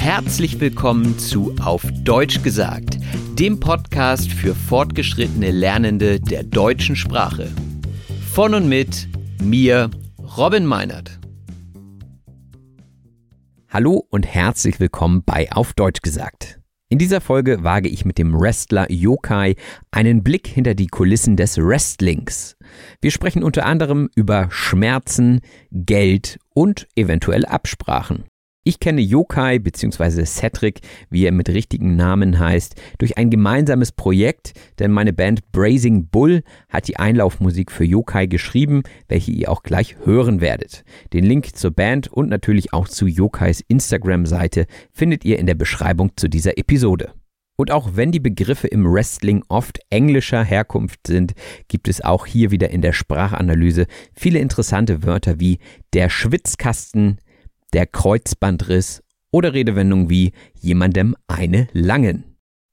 Herzlich willkommen zu Auf Deutsch gesagt, dem Podcast für fortgeschrittene Lernende der deutschen Sprache. Von und mit mir, Robin Meinert. Hallo und herzlich willkommen bei Auf Deutsch gesagt. In dieser Folge wage ich mit dem Wrestler Yokai einen Blick hinter die Kulissen des Wrestlings. Wir sprechen unter anderem über Schmerzen, Geld und eventuell Absprachen. Ich kenne Yokai bzw. Cedric, wie er mit richtigen Namen heißt, durch ein gemeinsames Projekt, denn meine Band Brazing Bull hat die Einlaufmusik für Yokai geschrieben, welche ihr auch gleich hören werdet. Den Link zur Band und natürlich auch zu Yokais Instagram-Seite findet ihr in der Beschreibung zu dieser Episode. Und auch wenn die Begriffe im Wrestling oft englischer Herkunft sind, gibt es auch hier wieder in der Sprachanalyse viele interessante Wörter wie der Schwitzkasten, der Kreuzbandriss oder Redewendungen wie jemandem eine langen.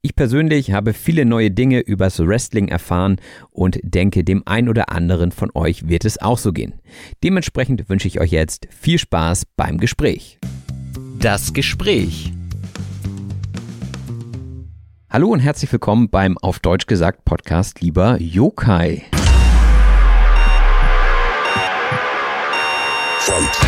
Ich persönlich habe viele neue Dinge übers Wrestling erfahren und denke, dem ein oder anderen von euch wird es auch so gehen. Dementsprechend wünsche ich euch jetzt viel Spaß beim Gespräch. Das Gespräch. Hallo und herzlich willkommen beim auf Deutsch gesagt Podcast lieber Yokai. Front.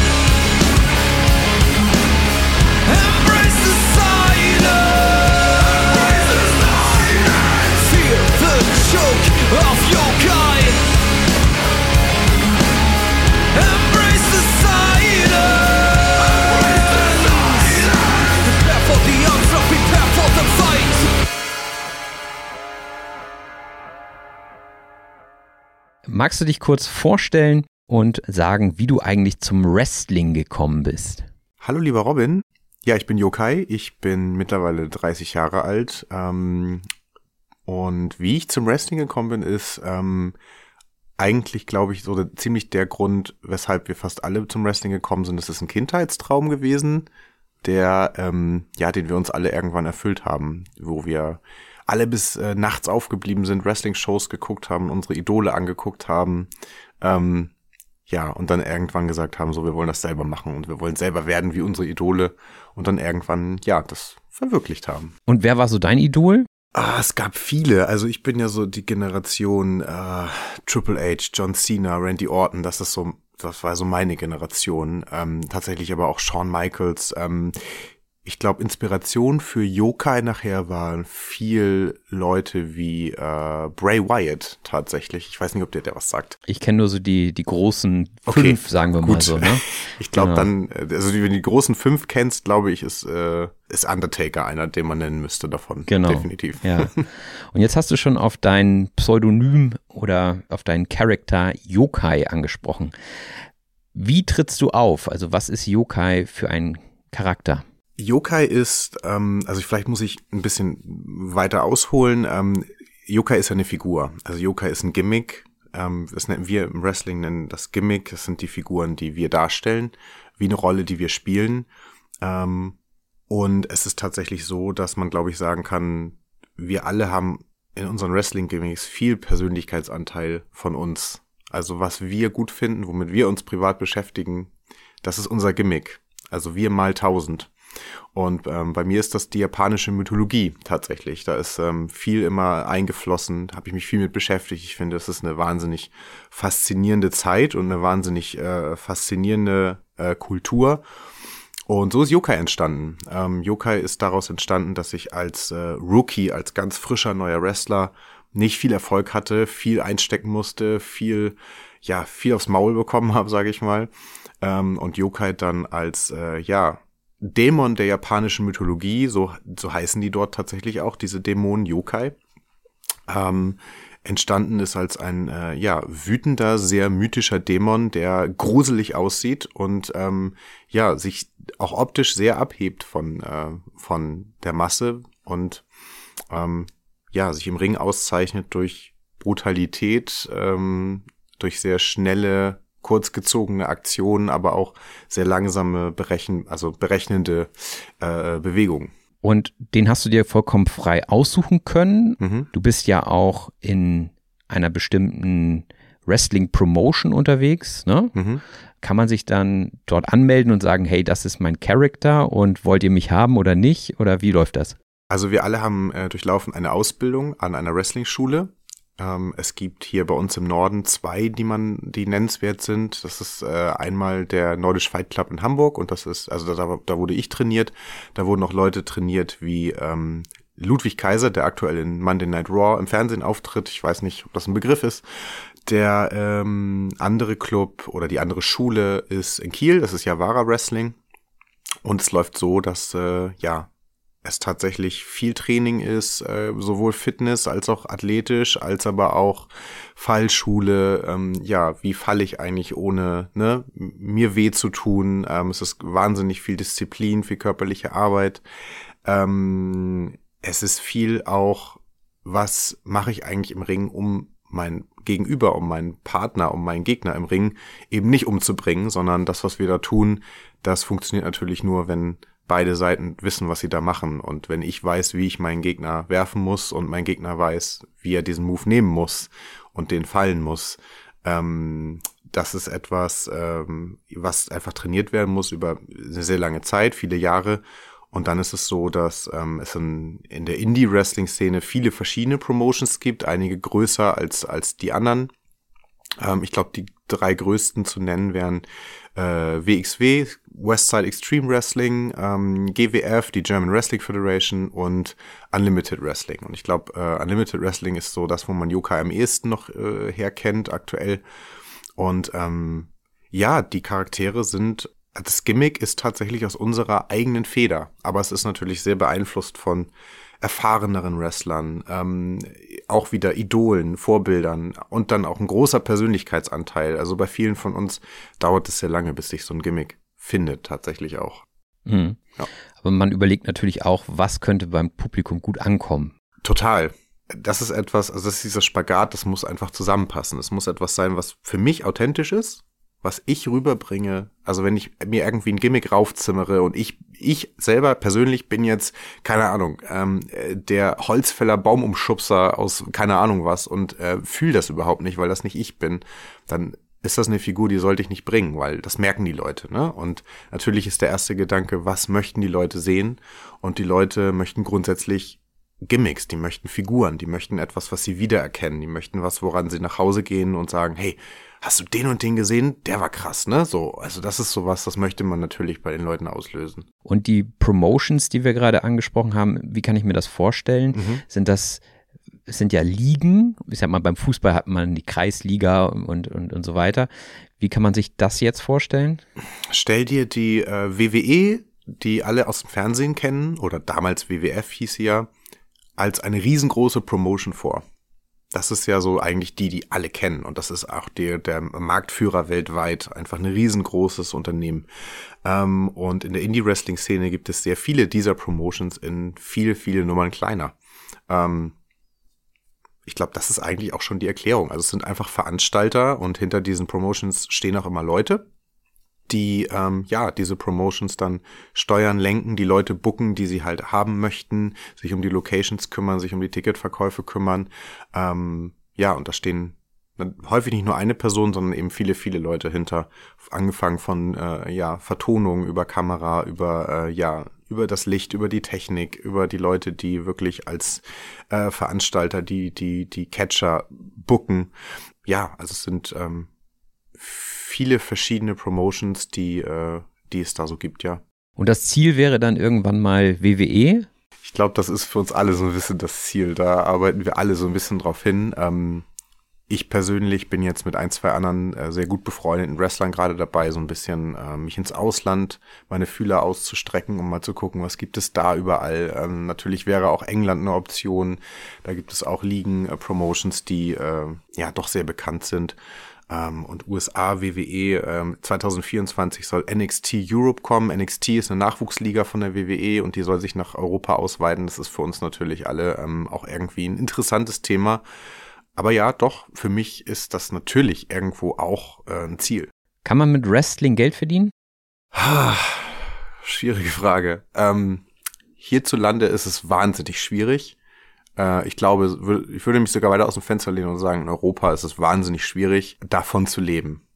Magst du dich kurz vorstellen und sagen, wie du eigentlich zum Wrestling gekommen bist? Hallo lieber Robin. Ja, ich bin Yokai. Ich bin mittlerweile 30 Jahre alt. Ähm, und wie ich zum Wrestling gekommen bin, ist ähm, eigentlich, glaube ich, so ziemlich der Grund, weshalb wir fast alle zum Wrestling gekommen sind. Das ist ein Kindheitstraum gewesen, der, ähm, ja, den wir uns alle irgendwann erfüllt haben, wo wir alle bis äh, nachts aufgeblieben sind, Wrestling-Shows geguckt haben, unsere Idole angeguckt haben. Ähm, ja, und dann irgendwann gesagt haben, so, wir wollen das selber machen und wir wollen selber werden wie unsere Idole und dann irgendwann, ja, das verwirklicht haben. Und wer war so dein Idol? Ah, es gab viele. Also ich bin ja so die Generation äh, Triple H, John Cena, Randy Orton, das ist so, das war so meine Generation. Ähm, tatsächlich aber auch Shawn Michaels. Ähm, ich glaube, Inspiration für Yokai nachher waren viel Leute wie äh, Bray Wyatt tatsächlich. Ich weiß nicht, ob der der was sagt. Ich kenne nur so die, die großen Okay, fünf, sagen wir mal gut. so. Ne? Ich glaube Genau. dann, also wenn du die großen fünf kennst, glaube ich, ist, äh, ist Undertaker einer, den man nennen müsste davon. Genau. Definitiv. Ja. Und jetzt hast du schon auf dein Pseudonym oder auf deinen Charakter Yokai angesprochen. Wie trittst du auf? Also was ist Yokai für ein Charakter? Yokai ist, ähm, also vielleicht muss ich ein bisschen weiter ausholen. Ähm, Yokai ist ja eine Figur. Also Yokai ist ein Gimmick. Ähm, das nennen wir im Wrestling nennen das Gimmick. Das sind die Figuren, die wir darstellen. wie eine Rolle, die wir spielen. Ähm, und es ist tatsächlich so, dass man, glaube ich, sagen kann, wir alle haben in unseren Wrestling-Gimmicks viel Persönlichkeitsanteil von uns. Also was wir gut finden, womit wir uns privat beschäftigen, das ist unser Gimmick. Also wir mal tausend. Und ähm, bei mir ist das die japanische Mythologie tatsächlich. Da ist ähm, viel immer eingeflossen, habe ich mich viel mit beschäftigt. Ich finde, es ist eine wahnsinnig faszinierende Zeit und eine wahnsinnig äh, faszinierende äh, Kultur. Und so ist Yokai entstanden. Ähm, Yokai ist daraus entstanden, dass ich als äh, Rookie, als ganz frischer neuer Wrestler nicht viel Erfolg hatte, viel einstecken musste, viel, ja, viel aufs Maul bekommen habe, sage ich mal. Ähm, und Yokai dann als, äh, ja, Dämon der japanischen Mythologie, so, so heißen die dort tatsächlich auch, diese Dämonen Yokai, ähm, entstanden ist als ein äh, ja wütender, sehr mythischer Dämon, der gruselig aussieht und ähm, ja sich auch optisch sehr abhebt von äh, von der Masse und ähm, ja sich im Ring auszeichnet durch Brutalität, ähm, durch sehr schnelle kurzgezogene Aktionen, aber auch sehr langsame berechen, also berechnende äh, Bewegungen. Und den hast du dir vollkommen frei aussuchen können. Mhm. Du bist ja auch in einer bestimmten Wrestling-Promotion unterwegs. Ne? Mhm. Kann man sich dann dort anmelden und sagen, hey, das ist mein Charakter und wollt ihr mich haben oder nicht? Oder wie läuft das? Also wir alle haben äh, durchlaufen eine Ausbildung an einer Wrestling-Schule ähm, es gibt hier bei uns im Norden zwei, die man, die nennenswert sind. Das ist äh, einmal der Nordisch Fight Club in Hamburg und das ist, also da, da wurde ich trainiert. Da wurden auch Leute trainiert wie ähm, Ludwig Kaiser, der aktuell in Monday Night Raw im Fernsehen auftritt. Ich weiß nicht, ob das ein Begriff ist. Der ähm, andere Club oder die andere Schule ist in Kiel. Das ist Javara Wrestling. Und es läuft so, dass äh, ja es tatsächlich viel Training ist, äh, sowohl Fitness als auch athletisch, als aber auch Fallschule. Ähm, ja, wie falle ich eigentlich ohne ne, mir weh zu tun? Ähm, es ist wahnsinnig viel Disziplin, viel körperliche Arbeit. Ähm, es ist viel auch, was mache ich eigentlich im Ring, um mein Gegenüber, um meinen Partner, um meinen Gegner im Ring eben nicht umzubringen, sondern das, was wir da tun, das funktioniert natürlich nur, wenn beide Seiten wissen, was sie da machen. Und wenn ich weiß, wie ich meinen Gegner werfen muss und mein Gegner weiß, wie er diesen Move nehmen muss und den fallen muss, ähm, das ist etwas, ähm, was einfach trainiert werden muss über eine sehr lange Zeit, viele Jahre. Und dann ist es so, dass ähm, es in, in der Indie-Wrestling-Szene viele verschiedene Promotions gibt, einige größer als, als die anderen. Ähm, ich glaube, die drei größten zu nennen wären äh, WXW, Westside Extreme Wrestling, ähm, GWF, die German Wrestling Federation und Unlimited Wrestling. Und ich glaube, äh, Unlimited Wrestling ist so das, wo man Yokai am ehesten noch äh, herkennt aktuell. Und ähm, ja, die Charaktere sind, das Gimmick ist tatsächlich aus unserer eigenen Feder, aber es ist natürlich sehr beeinflusst von erfahreneren Wrestlern, ähm, auch wieder Idolen, Vorbildern und dann auch ein großer Persönlichkeitsanteil. Also bei vielen von uns dauert es sehr lange, bis sich so ein Gimmick findet, tatsächlich auch. Mhm. Ja. Aber man überlegt natürlich auch, was könnte beim Publikum gut ankommen. Total. Das ist etwas, also das ist dieser Spagat, das muss einfach zusammenpassen. Es muss etwas sein, was für mich authentisch ist, was ich rüberbringe, also wenn ich mir irgendwie ein Gimmick raufzimmere und ich, ich selber persönlich bin jetzt, keine Ahnung, ähm, der Holzfäller Baumumschubser aus keine Ahnung was und äh, fühle das überhaupt nicht, weil das nicht ich bin, dann ist das eine Figur, die sollte ich nicht bringen, weil das merken die Leute, ne? Und natürlich ist der erste Gedanke, was möchten die Leute sehen? Und die Leute möchten grundsätzlich Gimmicks, die möchten Figuren, die möchten etwas, was sie wiedererkennen, die möchten was, woran sie nach Hause gehen und sagen, hey, hast du den und den gesehen? Der war krass, ne? So, also das ist sowas, das möchte man natürlich bei den Leuten auslösen. Und die Promotions, die wir gerade angesprochen haben, wie kann ich mir das vorstellen? Mhm. Sind das es sind ja Ligen, ich sag mal, beim Fußball hat man die Kreisliga und, und, und so weiter. Wie kann man sich das jetzt vorstellen? Stell dir die äh, WWE, die alle aus dem Fernsehen kennen, oder damals WWF hieß sie ja, als eine riesengroße Promotion vor. Das ist ja so eigentlich die, die alle kennen. Und das ist auch der, der Marktführer weltweit. Einfach ein riesengroßes Unternehmen. Ähm, und in der Indie-Wrestling-Szene gibt es sehr viele dieser Promotions in viele, viele Nummern kleiner. Ähm, ich glaube, das ist eigentlich auch schon die Erklärung. Also es sind einfach Veranstalter und hinter diesen Promotions stehen auch immer Leute. Die ähm, ja diese Promotions dann steuern, lenken, die Leute booken, die sie halt haben möchten, sich um die Locations kümmern, sich um die Ticketverkäufe kümmern. Ähm, ja, und da stehen häufig nicht nur eine Person, sondern eben viele, viele Leute hinter, angefangen von äh, ja Vertonung über Kamera, über äh, ja über das Licht, über die Technik, über die Leute, die wirklich als äh, Veranstalter die die die Catcher booken. Ja, also es sind ähm, viele verschiedene Promotions, die, äh, die es da so gibt, ja. Und das Ziel wäre dann irgendwann mal WWE? Ich glaube, das ist für uns alle so ein bisschen das Ziel. Da arbeiten wir alle so ein bisschen drauf hin. Ähm, ich persönlich bin jetzt mit ein, zwei anderen äh, sehr gut befreundeten Wrestlern gerade dabei, so ein bisschen äh, mich ins Ausland, meine Fühler auszustrecken, um mal zu gucken, was gibt es da überall. Ähm, natürlich wäre auch England eine Option. Da gibt es auch Ligen, äh, Promotions, die äh, ja doch sehr bekannt sind. Ähm, und USA, WWE, ähm, 2024 soll NXT Europe kommen. NXT ist eine Nachwuchsliga von der WWE und die soll sich nach Europa ausweiten. Das ist für uns natürlich alle ähm, auch irgendwie ein interessantes Thema. Aber ja, doch, für mich ist das natürlich irgendwo auch äh, ein Ziel. Kann man mit Wrestling Geld verdienen? Schwierige Frage. Ähm, hierzulande ist es wahnsinnig schwierig. Äh, ich glaube, ich würde mich sogar weiter aus dem Fenster lehnen und sagen, in Europa ist es wahnsinnig schwierig, davon zu leben.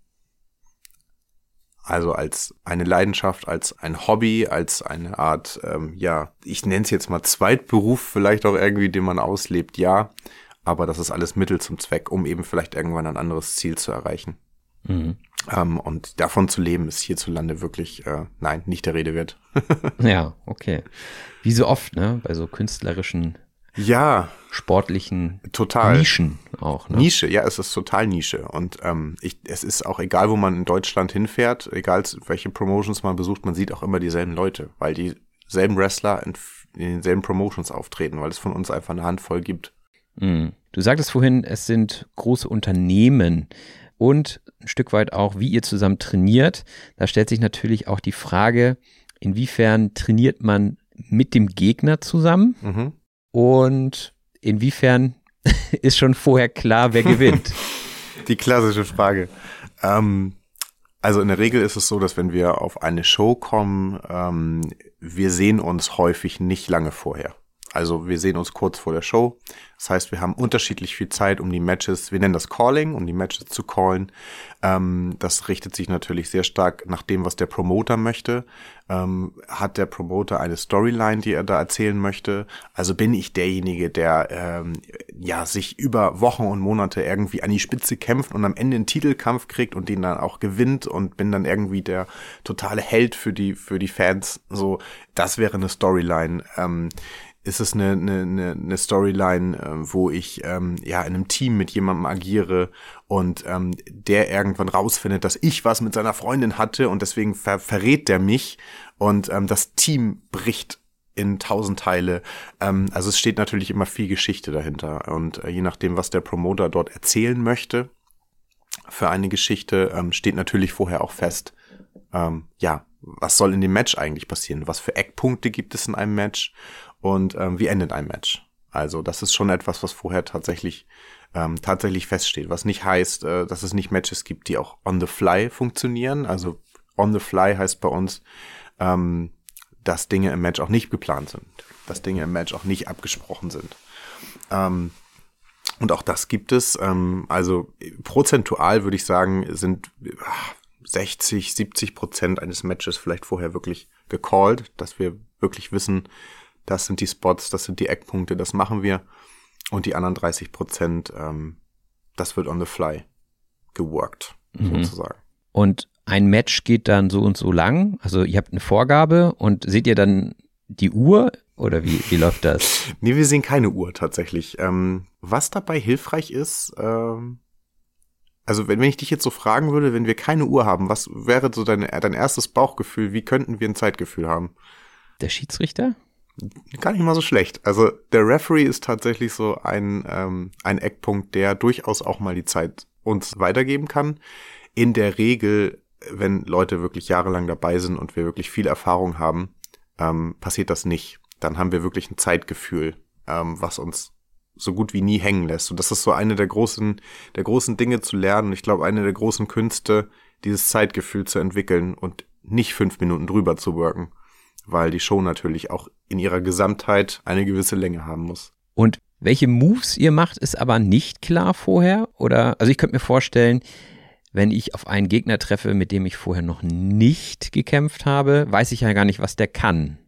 Also als eine Leidenschaft, als ein Hobby, als eine Art, ähm, ja, ich nenne es jetzt mal Zweitberuf, vielleicht auch irgendwie, den man auslebt, ja. Aber das ist alles Mittel zum Zweck, um eben vielleicht irgendwann ein anderes Ziel zu erreichen. Mhm. Ähm, und davon zu leben ist hierzulande wirklich, äh, nein, nicht der Rede wert. ja, okay. Wie so oft, ne, bei so künstlerischen ja. sportlichen total. Nischen auch. Ne? Nische, ja, es ist total Nische. Und ähm, ich, es ist auch egal, wo man in Deutschland hinfährt, egal welche Promotions man besucht, man sieht auch immer dieselben Leute, weil dieselben Wrestler in, in denselben Promotions auftreten, weil es von uns einfach eine Handvoll gibt. Mhm. Du sagtest vorhin, es sind große Unternehmen und ein Stück weit auch, wie ihr zusammen trainiert. Da stellt sich natürlich auch die Frage, inwiefern trainiert man mit dem Gegner zusammen? Mhm und inwiefern ist schon vorher klar, wer gewinnt? Die klassische Frage. Ähm, also in der Regel ist es so, dass wenn wir auf eine Show kommen, ähm, wir sehen uns häufig nicht lange vorher. Also wir sehen uns kurz vor der Show. Das heißt, wir haben unterschiedlich viel Zeit, um die Matches, wir nennen das Calling, um die Matches zu callen. Ähm, das richtet sich natürlich sehr stark nach dem, was der Promoter möchte. Ähm, hat der Promoter eine Storyline, die er da erzählen möchte? Also bin ich derjenige, der ähm, ja sich über Wochen und Monate irgendwie an die Spitze kämpft und am Ende einen Titelkampf kriegt und den dann auch gewinnt und bin dann irgendwie der totale Held für die für die Fans. So, das wäre eine Storyline. Ähm, ist es eine, eine, eine Storyline, äh, wo ich ähm, ja in einem Team mit jemandem agiere und ähm, der irgendwann rausfindet, dass ich was mit seiner Freundin hatte und deswegen ver verrät der mich und ähm, das Team bricht in tausend Teile. Ähm, also es steht natürlich immer viel Geschichte dahinter und äh, je nachdem, was der Promoter dort erzählen möchte für eine Geschichte, ähm, steht natürlich vorher auch fest, ähm, ja, was soll in dem Match eigentlich passieren? Was für Eckpunkte gibt es in einem Match? Und ähm, wie endet ein Match. Also das ist schon etwas, was vorher tatsächlich ähm, tatsächlich feststeht, was nicht heißt, äh, dass es nicht Matches gibt, die auch on the fly funktionieren. Also on the fly heißt bei uns, ähm, dass Dinge im Match auch nicht geplant sind, dass Dinge im Match auch nicht abgesprochen sind. Ähm, und auch das gibt es. Ähm, also prozentual würde ich sagen, sind 60, 70 Prozent eines Matches vielleicht vorher wirklich gecallt, dass wir wirklich wissen, das sind die Spots, das sind die Eckpunkte, das machen wir. Und die anderen 30 Prozent, ähm, das wird on the fly geworkt, mhm. sozusagen. Und ein Match geht dann so und so lang. Also ihr habt eine Vorgabe und seht ihr dann die Uhr oder wie, wie läuft das? nee, wir sehen keine Uhr tatsächlich. Ähm, was dabei hilfreich ist, ähm, also wenn, wenn ich dich jetzt so fragen würde, wenn wir keine Uhr haben, was wäre so dein, dein erstes Bauchgefühl? Wie könnten wir ein Zeitgefühl haben? Der Schiedsrichter? Gar nicht mal so schlecht. Also der Referee ist tatsächlich so ein, ähm, ein Eckpunkt, der durchaus auch mal die Zeit uns weitergeben kann. In der Regel, wenn Leute wirklich jahrelang dabei sind und wir wirklich viel Erfahrung haben, ähm, passiert das nicht. Dann haben wir wirklich ein Zeitgefühl, ähm, was uns so gut wie nie hängen lässt. Und das ist so eine der großen, der großen Dinge zu lernen. Ich glaube, eine der großen Künste, dieses Zeitgefühl zu entwickeln und nicht fünf Minuten drüber zu worken, weil die Show natürlich auch in ihrer Gesamtheit eine gewisse Länge haben muss. Und welche Moves ihr macht, ist aber nicht klar vorher? Oder, also ich könnte mir vorstellen, wenn ich auf einen Gegner treffe, mit dem ich vorher noch nicht gekämpft habe, weiß ich ja gar nicht, was der kann.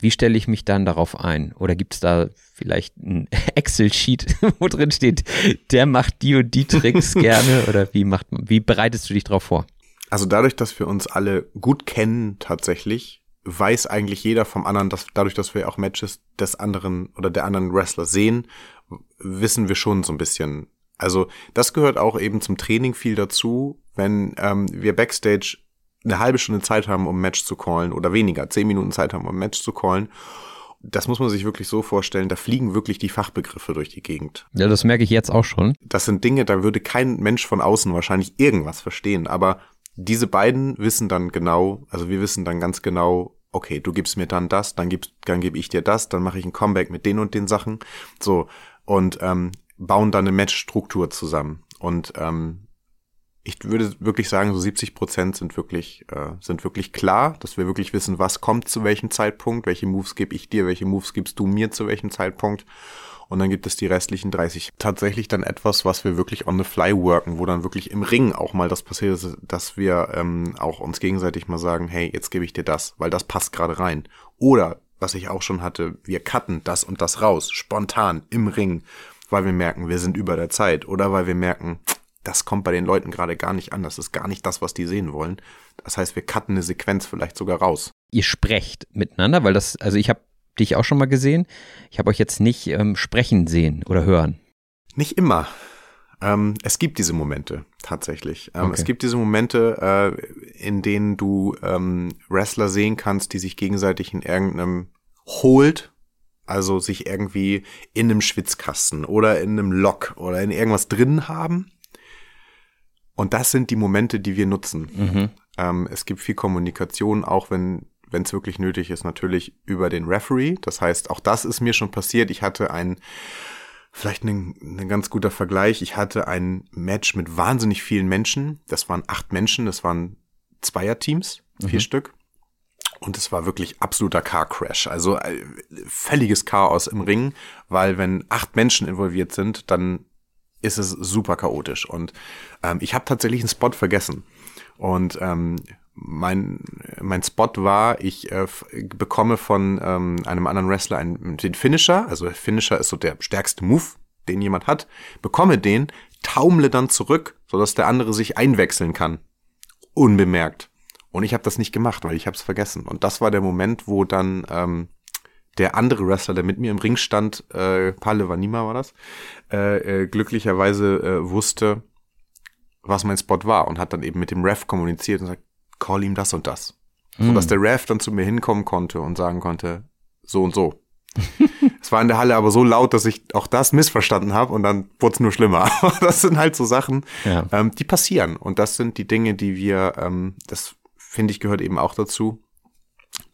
Wie stelle ich mich dann darauf ein? Oder gibt es da vielleicht ein Excel-Sheet, wo drin steht, der macht die und die Tricks gerne? Oder wie macht wie bereitest du dich darauf vor? Also dadurch, dass wir uns alle gut kennen tatsächlich, weiß eigentlich jeder vom anderen, dass dadurch, dass wir auch Matches des anderen oder der anderen Wrestler sehen, wissen wir schon so ein bisschen. Also das gehört auch eben zum Training viel dazu, wenn ähm, wir backstage eine halbe Stunde Zeit haben, um ein Match zu callen oder weniger, zehn Minuten Zeit haben, um ein Match zu callen. Das muss man sich wirklich so vorstellen, da fliegen wirklich die Fachbegriffe durch die Gegend. Ja, das merke ich jetzt auch schon. Das sind Dinge, da würde kein Mensch von außen wahrscheinlich irgendwas verstehen, aber diese beiden wissen dann genau, also wir wissen dann ganz genau, okay, du gibst mir dann das, dann gibst, dann gebe ich dir das, dann mache ich ein Comeback mit den und den Sachen, so und ähm, bauen dann eine Matchstruktur zusammen. Und ähm, ich würde wirklich sagen, so 70 Prozent sind wirklich äh, sind wirklich klar, dass wir wirklich wissen, was kommt zu welchem Zeitpunkt, welche Moves gebe ich dir, welche Moves gibst du mir zu welchem Zeitpunkt. Und dann gibt es die restlichen 30. Tatsächlich dann etwas, was wir wirklich on the fly worken, wo dann wirklich im Ring auch mal das passiert ist, dass wir ähm, auch uns gegenseitig mal sagen, hey, jetzt gebe ich dir das, weil das passt gerade rein. Oder, was ich auch schon hatte, wir cutten das und das raus, spontan im Ring, weil wir merken, wir sind über der Zeit. Oder weil wir merken, das kommt bei den Leuten gerade gar nicht an. Das ist gar nicht das, was die sehen wollen. Das heißt, wir cutten eine Sequenz vielleicht sogar raus. Ihr sprecht miteinander, weil das, also ich habe dich auch schon mal gesehen. Ich habe euch jetzt nicht ähm, sprechen sehen oder hören. Nicht immer. Ähm, es gibt diese Momente tatsächlich. Ähm, Okay. Es gibt diese Momente, äh, in denen du ähm, Wrestler sehen kannst, die sich gegenseitig in irgendeinem Hold, also sich irgendwie in einem Schwitzkasten oder in einem Lock oder in irgendwas drin haben. Und das sind die Momente, die wir nutzen. Ähm, es gibt viel Kommunikation, auch wenn wenn es wirklich nötig ist, natürlich über den Referee. Das heißt, auch das ist mir schon passiert. Ich hatte ein, vielleicht ein, ein ganz guter Vergleich. Ich hatte ein Match mit wahnsinnig vielen Menschen. Das waren acht Menschen, das waren Zweierteams, vier Stück. Und es war wirklich absoluter Car Crash. Also äh, völliges Chaos im Ring, weil wenn acht Menschen involviert sind, dann ist es super chaotisch. Und ähm, ich habe tatsächlich einen Spot vergessen. Und ähm, mein, mein Spot war, ich äh, bekomme von ähm, einem anderen Wrestler einen, den Finisher. Also Finisher ist so der stärkste Move, den jemand hat. Bekomme den, taumle dann zurück, sodass der andere sich einwechseln kann. Unbemerkt. Und ich habe das nicht gemacht, weil ich habe es vergessen. Und das war der Moment, wo dann ähm, der andere Wrestler, der mit mir im Ring stand, äh, Palle Vanima war das, äh, äh, glücklicherweise äh, wusste, was mein Spot war und hat dann eben mit dem Ref kommuniziert und sagt, call ihm das und das. So dass der Ref dann zu mir hinkommen konnte und sagen konnte, so und so. es war in der Halle aber so laut, dass ich auch das missverstanden habe und dann wurde es nur schlimmer. das sind halt so Sachen, Ja. ähm, die passieren. Und das sind die Dinge, die wir, ähm, das finde ich gehört eben auch dazu,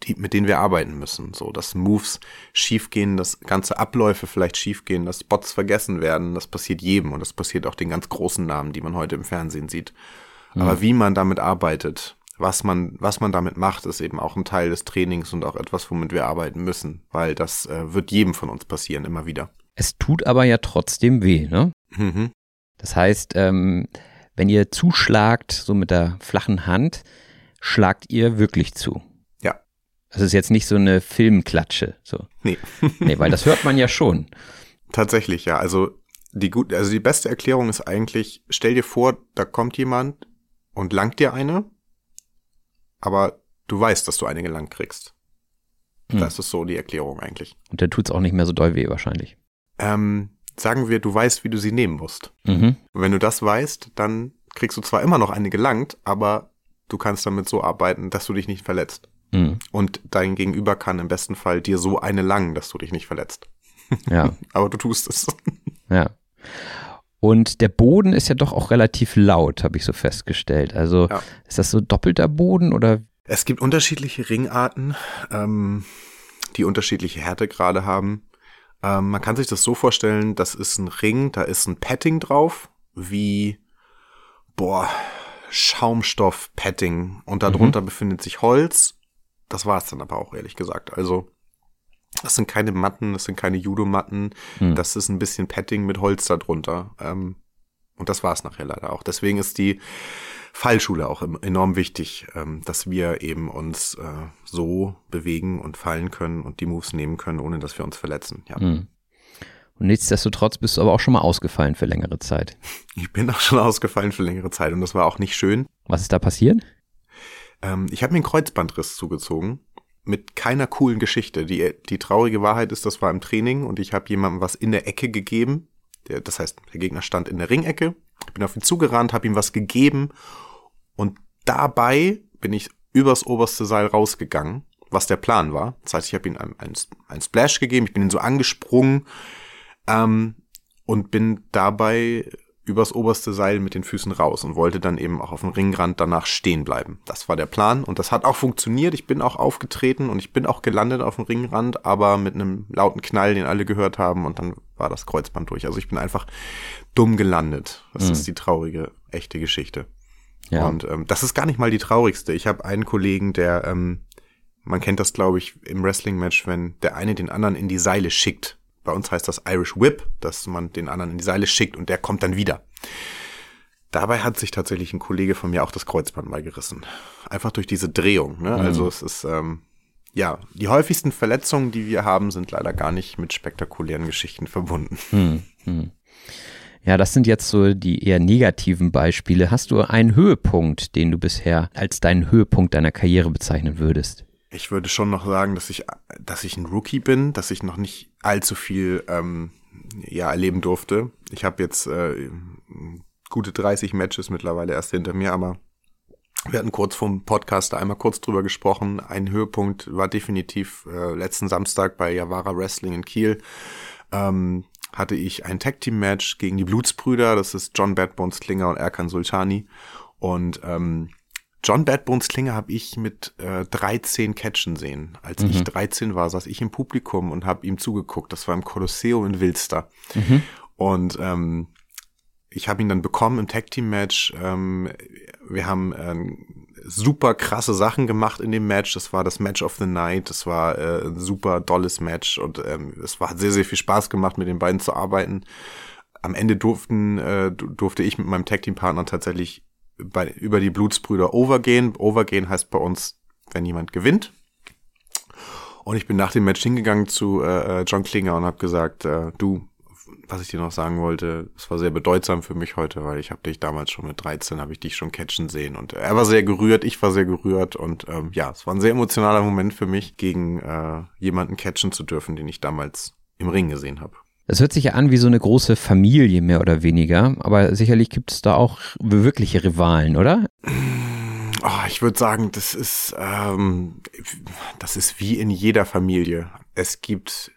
die, mit denen wir arbeiten müssen. So, dass Moves schiefgehen, dass ganze Abläufe vielleicht schiefgehen, dass Spots vergessen werden. Das passiert jedem und das passiert auch den ganz großen Namen, die man heute im Fernsehen sieht. Aber wie man damit arbeitet, was man, was man damit macht, ist eben auch ein Teil des Trainings und auch etwas, womit wir arbeiten müssen, weil das äh, wird jedem von uns passieren, immer wieder. Es tut aber ja trotzdem weh, ne? Mhm. Das heißt, ähm, wenn ihr zuschlagt, so mit der flachen Hand, schlagt ihr wirklich zu. Ja. Das ist jetzt nicht so eine Filmklatsche, so. Nee. Nee, weil das hört man ja schon. Tatsächlich, ja. Also die gut, also die beste Erklärung ist eigentlich, stell dir vor, da kommt jemand und langt dir eine, aber du weißt, dass du eine gelangt kriegst. Hm. Das ist so die Erklärung eigentlich. Und dann tut's auch nicht mehr so doll weh wahrscheinlich. Ähm, sagen wir, du weißt, wie du sie nehmen musst. Mhm. Und wenn du das weißt, dann kriegst du zwar immer noch eine gelangt, aber du kannst damit so arbeiten, dass du dich nicht verletzt. Mhm. Und dein Gegenüber kann im besten Fall dir so eine langen, dass du dich nicht verletzt. Ja, Aber du tust es. ja. Und der Boden ist ja doch auch relativ laut, habe ich so festgestellt. Also Ja. ist das so doppelter Boden oder? Es gibt unterschiedliche Ringarten, ähm, die unterschiedliche Härtegrade haben. Ähm, man kann sich das so vorstellen, das ist ein Ring, da ist ein Padding drauf, wie, boah, Schaumstoff-Padding und darunter mhm. befindet sich Holz. Das war es dann aber auch, ehrlich gesagt. Also, das sind keine Matten, das sind keine Judo-Matten. Mhm. Das ist ein bisschen Padding mit Holz darunter. Ähm, und das war es nachher leider auch. Deswegen ist die Fallschule auch enorm wichtig, ähm, dass wir eben uns äh, so bewegen und fallen können und die Moves nehmen können, ohne dass wir uns verletzen. Ja. Mhm. Und nichtsdestotrotz bist du aber auch schon mal ausgefallen für längere Zeit. Ich bin auch schon ausgefallen für längere Zeit und das war auch nicht schön. Was ist da passiert? Ähm, ich habe mir einen Kreuzbandriss zugezogen mit keiner coolen Geschichte. Die, die traurige Wahrheit ist, das war im Training und ich habe jemandem was in der Ecke gegeben. Der, das heißt, der Gegner stand in der Ringecke. Ich bin auf ihn zugerannt, habe ihm was gegeben und dabei bin ich übers oberste Seil rausgegangen, was der Plan war. Das heißt, ich habe ihm einen, einen Splash gegeben, ich bin ihn so angesprungen ähm, und bin dabei übers oberste Seil mit den Füßen raus und wollte dann eben auch auf dem Ringrand danach stehen bleiben. Das war der Plan und das hat auch funktioniert. Ich bin auch aufgetreten und ich bin auch gelandet auf dem Ringrand, aber mit einem lauten Knall, den alle gehört haben und dann war das Kreuzband durch. Also ich bin einfach dumm gelandet. Das mhm. ist die traurige, echte Geschichte. Ja. Und ähm, das ist gar nicht mal die traurigste. Ich habe einen Kollegen, der, ähm, man kennt das, glaube ich, im Wrestling-Match, wenn der eine den anderen in die Seile schickt bei uns heißt das Irish Whip, dass man den anderen in die Seile schickt und der kommt dann wieder. Dabei hat sich tatsächlich ein Kollege von mir auch das Kreuzband mal gerissen. Einfach durch diese Drehung. Ne? Mhm. Also es ist, ähm, ja, die häufigsten Verletzungen, die wir haben, sind leider gar nicht mit spektakulären Geschichten verbunden. Mhm. Mhm. Ja, das sind jetzt so die eher negativen Beispiele. Hast du einen Höhepunkt, den du bisher als deinen Höhepunkt deiner Karriere bezeichnen würdest? Ich würde schon noch sagen, dass ich, dass ich ein Rookie bin, dass ich noch nicht allzu viel ähm, ja, erleben durfte. Ich habe jetzt äh, gute 30 Matches mittlerweile erst hinter mir, aber wir hatten kurz vom Podcast einmal kurz drüber gesprochen. Ein Höhepunkt war definitiv äh, letzten Samstag bei Yavara Wrestling in Kiel. Ähm, hatte ich ein Tag Team Match gegen die Blutsbrüder. Das ist John Badbones Klinger und Erkan Sultani. Und ähm, John Badbones Klinge habe ich mit äh, 13 Catchen sehen. Als mhm. ich 13 war, saß ich im Publikum und habe ihm zugeguckt. Das war im Kolosseum in Wilster. Mhm. Und ähm, ich habe ihn dann bekommen im Tag Team Match. Ähm, wir haben äh, super krasse Sachen gemacht in dem Match. Das war das Match of the Night. Das war äh, ein super dolles Match und ähm, es war hat sehr sehr viel Spaß gemacht mit den beiden zu arbeiten. Am Ende durften äh, durfte ich mit meinem Tag Team Partner tatsächlich bei, über die Blutsbrüder overgehen. Overgehen heißt bei uns, wenn jemand gewinnt. Und ich bin nach dem Match hingegangen zu äh, äh John Klinger und habe gesagt, äh, du, was ich dir noch sagen wollte, es war sehr bedeutsam für mich heute, weil ich habe dich damals schon mit 13, habe ich dich schon catchen sehen und er war sehr gerührt, ich war sehr gerührt und ähm, ja, es war ein sehr emotionaler Moment für mich, gegen äh, jemanden catchen zu dürfen, den ich damals im Ring gesehen habe. Es hört sich ja an wie so eine große Familie, mehr oder weniger, aber sicherlich gibt es da auch wirkliche Rivalen, oder? Oh, ich würde sagen, das ist, ähm, das ist wie in jeder Familie. Es gibt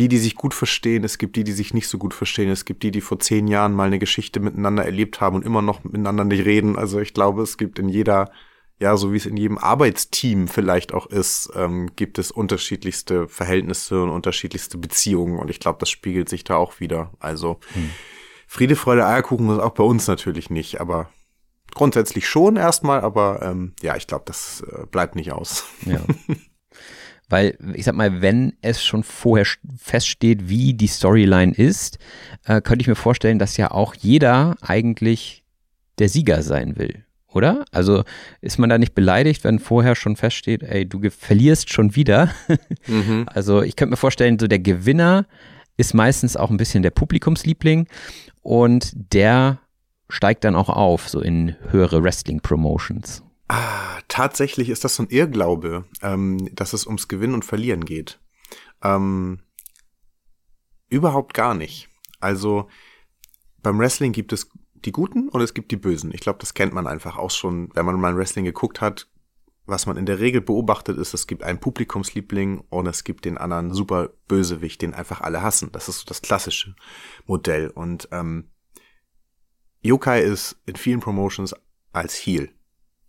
die, die sich gut verstehen, es gibt die, die sich nicht so gut verstehen, es gibt die, die vor zehn Jahren mal eine Geschichte miteinander erlebt haben und immer noch miteinander nicht reden. Also ich glaube, es gibt in jeder ja, so wie es in jedem Arbeitsteam vielleicht auch ist, ähm, gibt es unterschiedlichste Verhältnisse und unterschiedlichste Beziehungen und ich glaube, das spiegelt sich da auch wieder. Also hm. Friede, Freude, Eierkuchen ist auch bei uns natürlich nicht, aber grundsätzlich schon erstmal, aber ähm, ja, ich glaube, das äh, bleibt nicht aus. Ja. Weil, ich sag mal, wenn es schon vorher feststeht, wie die Storyline ist, äh, könnte ich mir vorstellen, dass ja auch jeder eigentlich der Sieger sein will oder? Also ist man da nicht beleidigt, wenn vorher schon feststeht, ey, du verlierst schon wieder? Mhm. Also ich könnte mir vorstellen, so der Gewinner ist meistens auch ein bisschen der Publikumsliebling und der steigt dann auch auf, so in höhere Wrestling-Promotions. Ah, tatsächlich ist das so ein Irrglaube, ähm, dass es ums Gewinnen und Verlieren geht. Ähm, überhaupt gar nicht. Also beim Wrestling gibt es die Guten und es gibt die Bösen. Ich glaube, das kennt man einfach auch schon, wenn man mal Wrestling geguckt hat. Was man in der Regel beobachtet ist, es gibt einen Publikumsliebling und es gibt den anderen super Bösewicht, den einfach alle hassen. Das ist so das klassische Modell. Und ähm, Yokai ist in vielen Promotions als Heel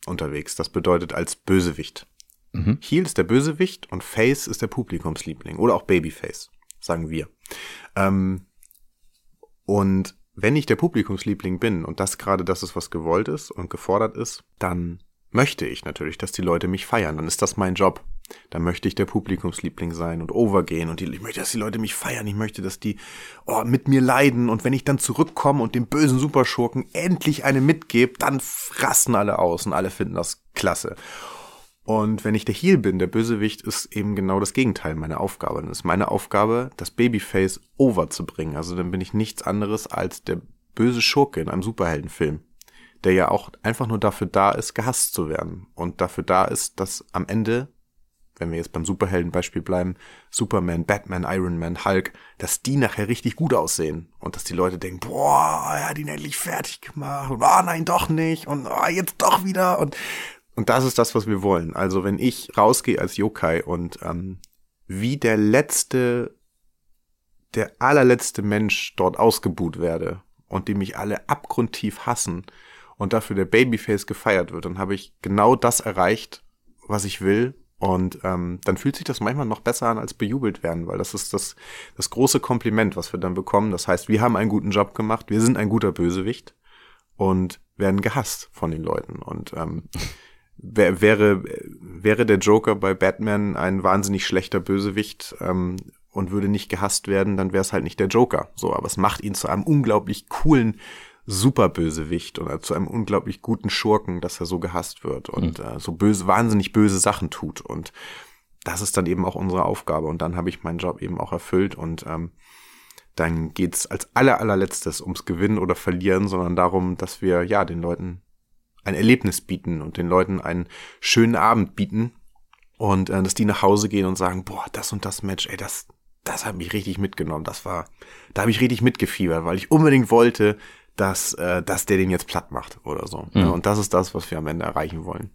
unterwegs. Das bedeutet als Bösewicht. Mhm. Heel ist der Bösewicht und Face ist der Publikumsliebling oder auch Babyface, sagen wir. Ähm, und wenn ich der Publikumsliebling bin und das gerade das ist, was gewollt ist und gefordert ist, dann möchte ich natürlich, dass die Leute mich feiern. Dann ist das mein Job. Dann möchte ich der Publikumsliebling sein und overgehen und die, ich möchte, dass die Leute mich feiern. Ich möchte, dass die oh, mit mir leiden und wenn ich dann zurückkomme und dem bösen Superschurken endlich eine mitgebe, dann frassen alle aus und alle finden das klasse. Und wenn ich der Heel bin, der Bösewicht, ist eben genau das Gegenteil meiner Aufgabe. Dann ist meine Aufgabe, das Babyface over zu bringen. Also dann bin ich nichts anderes als der böse Schurke in einem Superheldenfilm der ja auch einfach nur dafür da ist, gehasst zu werden. Und dafür da ist, dass am Ende, wenn wir jetzt beim Superheldenbeispiel bleiben, Superman, Batman, Iron Man, Hulk, dass die nachher richtig gut aussehen. Und dass die Leute denken, boah, er hat ihn endlich fertig gemacht. Und oh nein, doch nicht. Und oh, jetzt doch wieder. Und, und das ist das, was wir wollen. Also wenn ich rausgehe als Yokai und ähm, wie der letzte, der allerletzte Mensch dort ausgebuht werde und die mich alle abgrundtief hassen, und dafür der Babyface gefeiert wird, dann habe ich genau das erreicht, was ich will. Und ähm, dann fühlt sich das manchmal noch besser an als bejubelt werden, weil das ist das, das große Kompliment, was wir dann bekommen. Das heißt, wir haben einen guten Job gemacht, wir sind ein guter Bösewicht und werden gehasst von den Leuten. Und ähm, wär, wäre, wäre der Joker bei Batman ein wahnsinnig schlechter Bösewicht ähm, und würde nicht gehasst werden, dann wäre es halt nicht der Joker. So, aber es macht ihn zu einem unglaublich coolen Superbösewicht oder zu einem unglaublich guten Schurken, dass er so gehasst wird und mhm. äh, so böse, wahnsinnig böse Sachen tut. Und das ist dann eben auch unsere Aufgabe. Und dann habe ich meinen Job eben auch erfüllt und ähm, dann geht's als aller allerletztes ums Gewinnen oder Verlieren, sondern darum, dass wir ja den Leuten ein Erlebnis bieten und den Leuten einen schönen Abend bieten und äh, dass die nach Hause gehen und sagen, boah, das und das Match, ey, das, das hat mich richtig mitgenommen. Das war, da habe ich richtig mitgefiebert, weil ich unbedingt wollte, dass, äh, dass der den jetzt platt macht oder so. Mhm. und das ist das, was wir am Ende erreichen wollen.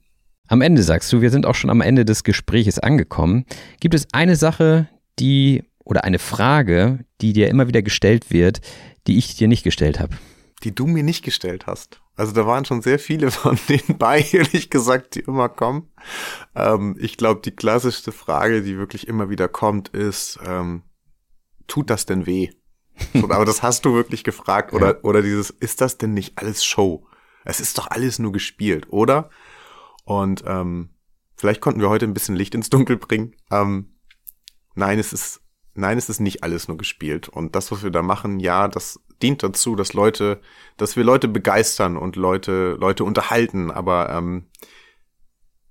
Am Ende sagst du, wir sind auch schon am Ende des Gespräches angekommen. Gibt es eine Sache, die oder eine Frage, die dir immer wieder gestellt wird, die ich dir nicht gestellt habe? Die du mir nicht gestellt hast. Also da waren schon sehr viele von denen bei, ehrlich gesagt, die immer kommen. Ähm, ich glaube, die klassischste Frage, die wirklich immer wieder kommt, ist, ähm, tut das denn weh? So, aber das hast du wirklich gefragt. Oder, ja. oder dieses, ist das denn nicht alles Show? Es ist doch alles nur gespielt, oder? Und ähm, vielleicht konnten wir heute ein bisschen Licht ins Dunkel bringen. Ähm, nein, es ist, nein, es ist nicht alles nur gespielt. Und das, was wir da machen, ja, das dient dazu, dass Leute, dass wir Leute begeistern und Leute, Leute unterhalten. Aber ähm,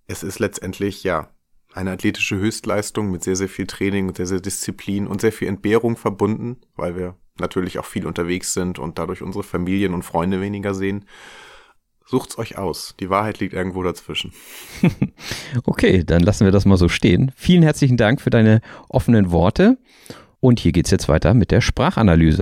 es ist letztendlich, ja, eine athletische Höchstleistung mit sehr, sehr viel Training und sehr, sehr Disziplin und sehr viel Entbehrung verbunden, weil wir natürlich auch viel unterwegs sind und dadurch unsere Familien und Freunde weniger sehen. Sucht's euch aus. Die Wahrheit liegt irgendwo dazwischen. okay, dann lassen wir das mal so stehen. Vielen herzlichen Dank für deine offenen Worte. Und hier geht's jetzt weiter mit der Sprachanalyse.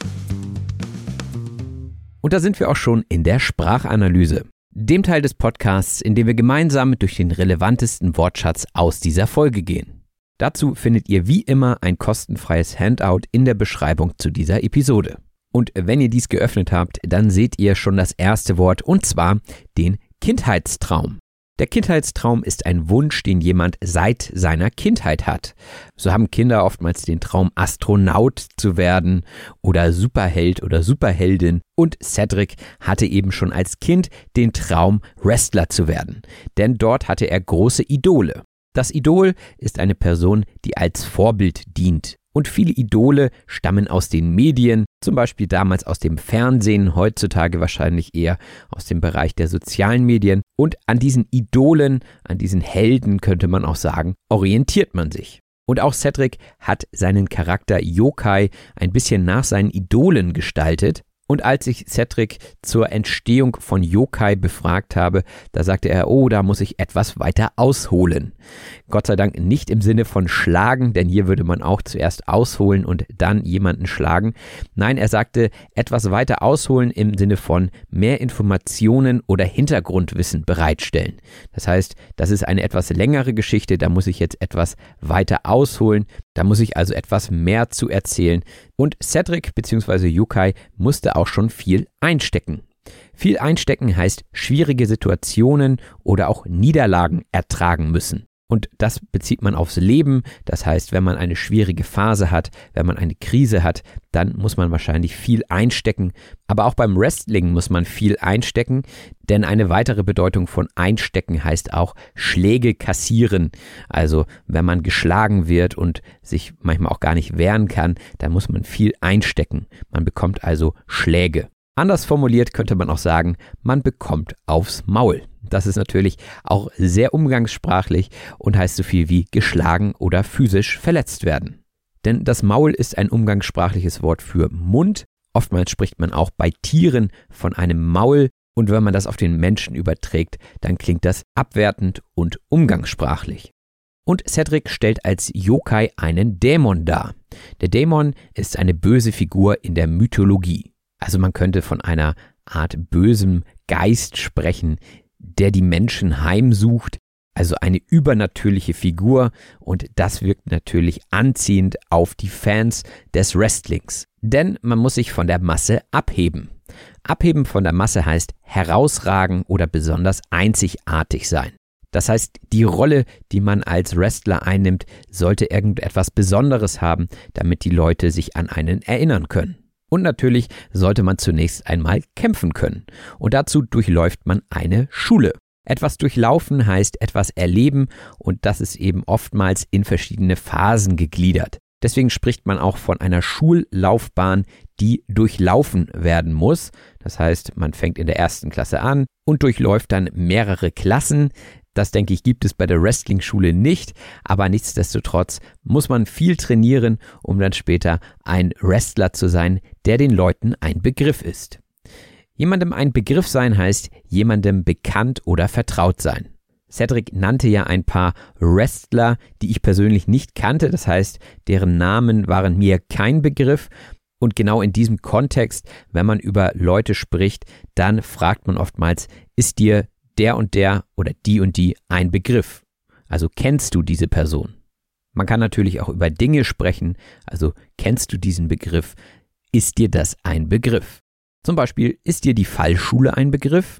Und da sind wir auch schon in der Sprachanalyse, dem Teil des Podcasts, in dem wir gemeinsam durch den relevantesten Wortschatz aus dieser Folge gehen. Dazu findet ihr wie immer ein kostenfreies Handout in der Beschreibung zu dieser Episode. Und wenn ihr dies geöffnet habt, dann seht ihr schon das erste Wort und zwar den Kindheitstraum. Der Kindheitstraum ist ein Wunsch, den jemand seit seiner Kindheit hat. So haben Kinder oftmals den Traum, Astronaut zu werden oder Superheld oder Superheldin. Und Cedric hatte eben schon als Kind den Traum, Wrestler zu werden. Denn dort hatte er große Idole. Das Idol ist eine Person, die als Vorbild dient. Und viele Idole stammen aus den Medien, zum Beispiel damals aus dem Fernsehen, heutzutage wahrscheinlich eher aus dem Bereich der sozialen Medien. Und an diesen Idolen, an diesen Helden könnte man auch sagen, orientiert man sich. Und auch Cedric hat seinen Charakter Yokai ein bisschen nach seinen Idolen gestaltet. Und als ich Cedric zur Entstehung von Yokai befragt habe, da sagte er, oh, da muss ich etwas weiter ausholen. Gott sei Dank nicht im Sinne von schlagen, denn hier würde man auch zuerst ausholen und dann jemanden schlagen. Nein, er sagte etwas weiter ausholen im Sinne von mehr Informationen oder Hintergrundwissen bereitstellen. Das heißt, das ist eine etwas längere Geschichte, da muss ich jetzt etwas weiter ausholen, da muss ich also etwas mehr zu erzählen. Und Cedric bzw. Yukai musste auch schon viel einstecken. Viel einstecken heißt schwierige Situationen oder auch Niederlagen ertragen müssen. Und das bezieht man aufs Leben. Das heißt, wenn man eine schwierige Phase hat, wenn man eine Krise hat, dann muss man wahrscheinlich viel einstecken. Aber auch beim Wrestling muss man viel einstecken, denn eine weitere Bedeutung von einstecken heißt auch Schläge kassieren. Also wenn man geschlagen wird und sich manchmal auch gar nicht wehren kann, dann muss man viel einstecken. Man bekommt also Schläge. Anders formuliert könnte man auch sagen, man bekommt aufs Maul. Das ist natürlich auch sehr umgangssprachlich und heißt so viel wie geschlagen oder physisch verletzt werden. Denn das Maul ist ein umgangssprachliches Wort für Mund. Oftmals spricht man auch bei Tieren von einem Maul und wenn man das auf den Menschen überträgt, dann klingt das abwertend und umgangssprachlich. Und Cedric stellt als Yokai einen Dämon dar. Der Dämon ist eine böse Figur in der Mythologie. Also man könnte von einer Art bösem Geist sprechen, der die Menschen heimsucht, also eine übernatürliche Figur und das wirkt natürlich anziehend auf die Fans des Wrestlings. Denn man muss sich von der Masse abheben. Abheben von der Masse heißt herausragen oder besonders einzigartig sein. Das heißt, die Rolle, die man als Wrestler einnimmt, sollte irgendetwas Besonderes haben, damit die Leute sich an einen erinnern können. Und natürlich sollte man zunächst einmal kämpfen können. Und dazu durchläuft man eine Schule. Etwas durchlaufen heißt etwas erleben und das ist eben oftmals in verschiedene Phasen gegliedert. Deswegen spricht man auch von einer Schullaufbahn, die durchlaufen werden muss. Das heißt, man fängt in der ersten Klasse an und durchläuft dann mehrere Klassen. Das denke ich gibt es bei der Wrestling-Schule nicht, aber nichtsdestotrotz muss man viel trainieren, um dann später ein Wrestler zu sein, der den Leuten ein Begriff ist. Jemandem ein Begriff sein heißt jemandem bekannt oder vertraut sein. Cedric nannte ja ein paar Wrestler, die ich persönlich nicht kannte, das heißt, deren Namen waren mir kein Begriff. Und genau in diesem Kontext, wenn man über Leute spricht, dann fragt man oftmals, ist dir der und der oder die und die ein Begriff. Also kennst du diese Person. Man kann natürlich auch über Dinge sprechen, also kennst du diesen Begriff, ist dir das ein Begriff. Zum Beispiel ist dir die Fallschule ein Begriff?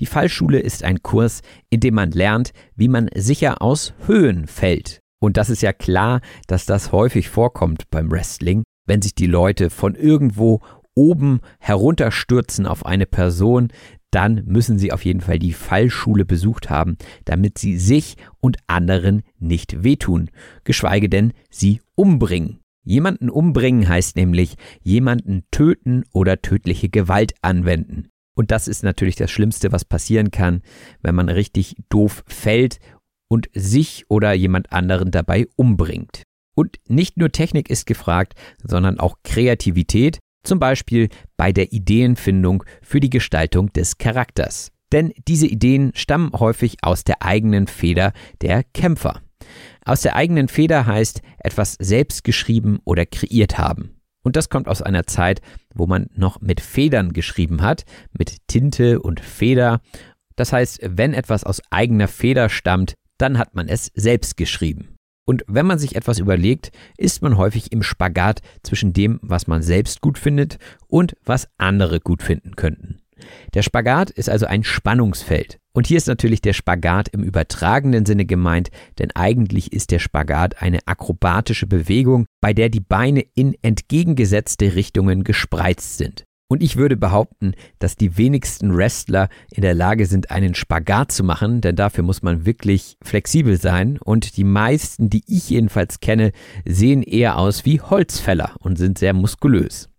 Die Fallschule ist ein Kurs, in dem man lernt, wie man sicher aus Höhen fällt. Und das ist ja klar, dass das häufig vorkommt beim Wrestling, wenn sich die Leute von irgendwo oben herunterstürzen auf eine Person, dann müssen Sie auf jeden Fall die Fallschule besucht haben, damit Sie sich und anderen nicht wehtun, geschweige denn sie umbringen. Jemanden umbringen heißt nämlich jemanden töten oder tödliche Gewalt anwenden. Und das ist natürlich das Schlimmste, was passieren kann, wenn man richtig doof fällt und sich oder jemand anderen dabei umbringt. Und nicht nur Technik ist gefragt, sondern auch Kreativität, zum Beispiel bei der Ideenfindung für die Gestaltung des Charakters. Denn diese Ideen stammen häufig aus der eigenen Feder der Kämpfer. Aus der eigenen Feder heißt etwas selbst geschrieben oder kreiert haben. Und das kommt aus einer Zeit, wo man noch mit Federn geschrieben hat, mit Tinte und Feder. Das heißt, wenn etwas aus eigener Feder stammt, dann hat man es selbst geschrieben. Und wenn man sich etwas überlegt, ist man häufig im Spagat zwischen dem, was man selbst gut findet und was andere gut finden könnten. Der Spagat ist also ein Spannungsfeld. Und hier ist natürlich der Spagat im übertragenen Sinne gemeint, denn eigentlich ist der Spagat eine akrobatische Bewegung, bei der die Beine in entgegengesetzte Richtungen gespreizt sind. Und ich würde behaupten, dass die wenigsten Wrestler in der Lage sind, einen Spagat zu machen, denn dafür muss man wirklich flexibel sein. Und die meisten, die ich jedenfalls kenne, sehen eher aus wie Holzfäller und sind sehr muskulös.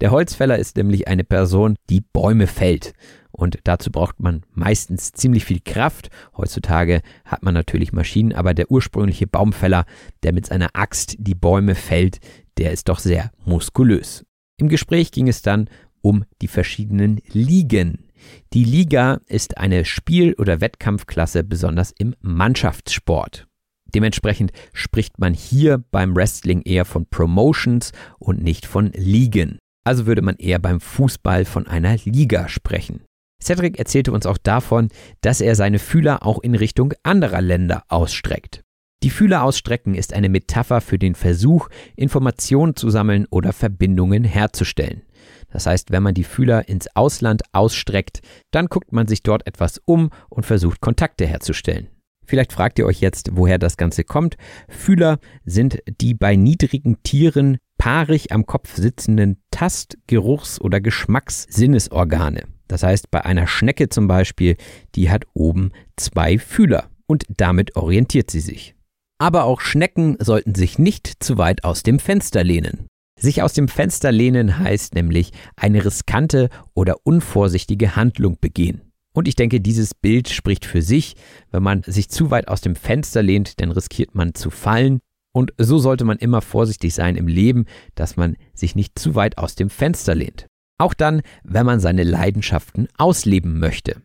Der Holzfäller ist nämlich eine Person, die Bäume fällt. Und dazu braucht man meistens ziemlich viel Kraft. Heutzutage hat man natürlich Maschinen, aber der ursprüngliche Baumfäller, der mit seiner Axt die Bäume fällt, der ist doch sehr muskulös. Im Gespräch ging es dann um die verschiedenen Ligen. Die Liga ist eine Spiel- oder Wettkampfklasse besonders im Mannschaftssport. Dementsprechend spricht man hier beim Wrestling eher von Promotions und nicht von Ligen. Also würde man eher beim Fußball von einer Liga sprechen. Cedric erzählte uns auch davon, dass er seine Fühler auch in Richtung anderer Länder ausstreckt. Die Fühler ausstrecken ist eine Metapher für den Versuch, Informationen zu sammeln oder Verbindungen herzustellen. Das heißt, wenn man die Fühler ins Ausland ausstreckt, dann guckt man sich dort etwas um und versucht Kontakte herzustellen. Vielleicht fragt ihr euch jetzt, woher das Ganze kommt. Fühler sind die bei niedrigen Tieren paarig am Kopf sitzenden Tast-, Geruchs- oder Geschmackssinnesorgane. Das heißt, bei einer Schnecke zum Beispiel, die hat oben zwei Fühler und damit orientiert sie sich. Aber auch Schnecken sollten sich nicht zu weit aus dem Fenster lehnen. Sich aus dem Fenster lehnen heißt nämlich eine riskante oder unvorsichtige Handlung begehen. Und ich denke, dieses Bild spricht für sich. Wenn man sich zu weit aus dem Fenster lehnt, dann riskiert man zu fallen. Und so sollte man immer vorsichtig sein im Leben, dass man sich nicht zu weit aus dem Fenster lehnt. Auch dann, wenn man seine Leidenschaften ausleben möchte.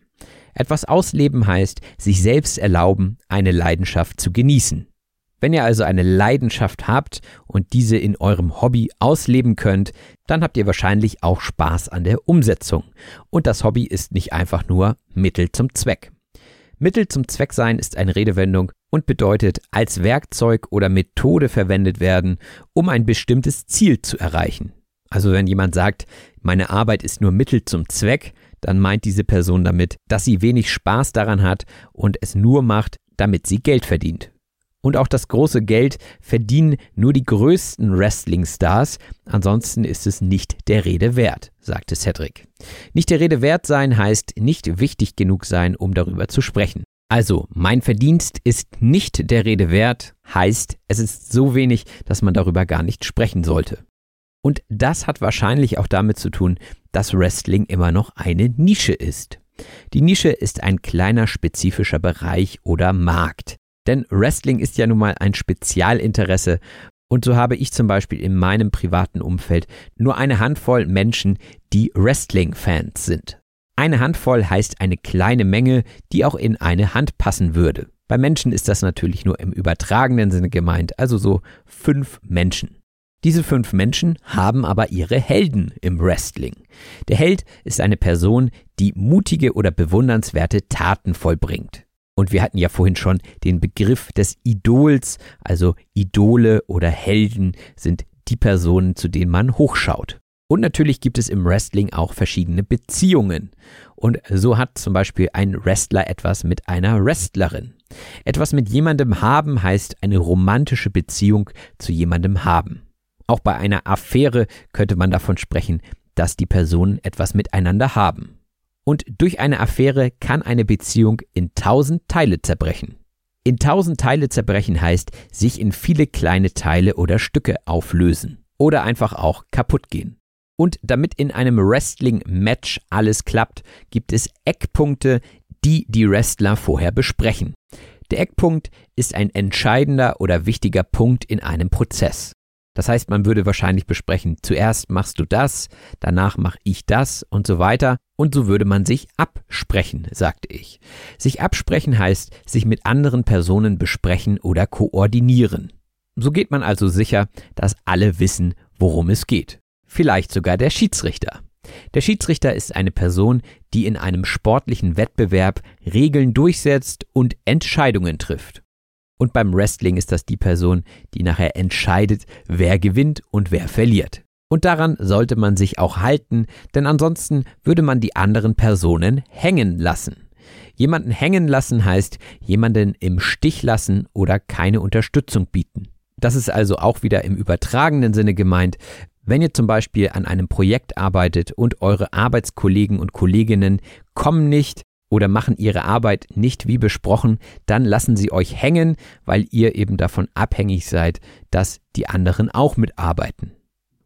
Etwas ausleben heißt, sich selbst erlauben, eine Leidenschaft zu genießen. Wenn ihr also eine Leidenschaft habt und diese in eurem Hobby ausleben könnt, dann habt ihr wahrscheinlich auch Spaß an der Umsetzung. Und das Hobby ist nicht einfach nur Mittel zum Zweck. Mittel zum Zweck sein ist eine Redewendung und bedeutet als Werkzeug oder Methode verwendet werden, um ein bestimmtes Ziel zu erreichen. Also wenn jemand sagt, meine Arbeit ist nur Mittel zum Zweck, dann meint diese Person damit, dass sie wenig Spaß daran hat und es nur macht, damit sie Geld verdient. Und auch das große Geld verdienen nur die größten Wrestling-Stars, ansonsten ist es nicht der Rede wert, sagte Cedric. Nicht der Rede wert sein heißt nicht wichtig genug sein, um darüber zu sprechen. Also, mein Verdienst ist nicht der Rede wert, heißt, es ist so wenig, dass man darüber gar nicht sprechen sollte. Und das hat wahrscheinlich auch damit zu tun, dass Wrestling immer noch eine Nische ist. Die Nische ist ein kleiner spezifischer Bereich oder Markt. Denn Wrestling ist ja nun mal ein Spezialinteresse und so habe ich zum Beispiel in meinem privaten Umfeld nur eine Handvoll Menschen, die Wrestling-Fans sind. Eine Handvoll heißt eine kleine Menge, die auch in eine Hand passen würde. Bei Menschen ist das natürlich nur im übertragenen Sinne gemeint, also so fünf Menschen. Diese fünf Menschen haben aber ihre Helden im Wrestling. Der Held ist eine Person, die mutige oder bewundernswerte Taten vollbringt. Und wir hatten ja vorhin schon den Begriff des Idols, also Idole oder Helden sind die Personen, zu denen man hochschaut. Und natürlich gibt es im Wrestling auch verschiedene Beziehungen. Und so hat zum Beispiel ein Wrestler etwas mit einer Wrestlerin. Etwas mit jemandem haben heißt eine romantische Beziehung zu jemandem haben. Auch bei einer Affäre könnte man davon sprechen, dass die Personen etwas miteinander haben. Und durch eine Affäre kann eine Beziehung in tausend Teile zerbrechen. In tausend Teile zerbrechen heißt sich in viele kleine Teile oder Stücke auflösen oder einfach auch kaputt gehen. Und damit in einem Wrestling-Match alles klappt, gibt es Eckpunkte, die die Wrestler vorher besprechen. Der Eckpunkt ist ein entscheidender oder wichtiger Punkt in einem Prozess. Das heißt, man würde wahrscheinlich besprechen, zuerst machst du das, danach mache ich das und so weiter. Und so würde man sich absprechen, sagte ich. Sich absprechen heißt, sich mit anderen Personen besprechen oder koordinieren. So geht man also sicher, dass alle wissen, worum es geht. Vielleicht sogar der Schiedsrichter. Der Schiedsrichter ist eine Person, die in einem sportlichen Wettbewerb Regeln durchsetzt und Entscheidungen trifft. Und beim Wrestling ist das die Person, die nachher entscheidet, wer gewinnt und wer verliert. Und daran sollte man sich auch halten, denn ansonsten würde man die anderen Personen hängen lassen. Jemanden hängen lassen heißt jemanden im Stich lassen oder keine Unterstützung bieten. Das ist also auch wieder im übertragenen Sinne gemeint. Wenn ihr zum Beispiel an einem Projekt arbeitet und eure Arbeitskollegen und Kolleginnen kommen nicht oder machen ihre Arbeit nicht wie besprochen, dann lassen sie euch hängen, weil ihr eben davon abhängig seid, dass die anderen auch mitarbeiten.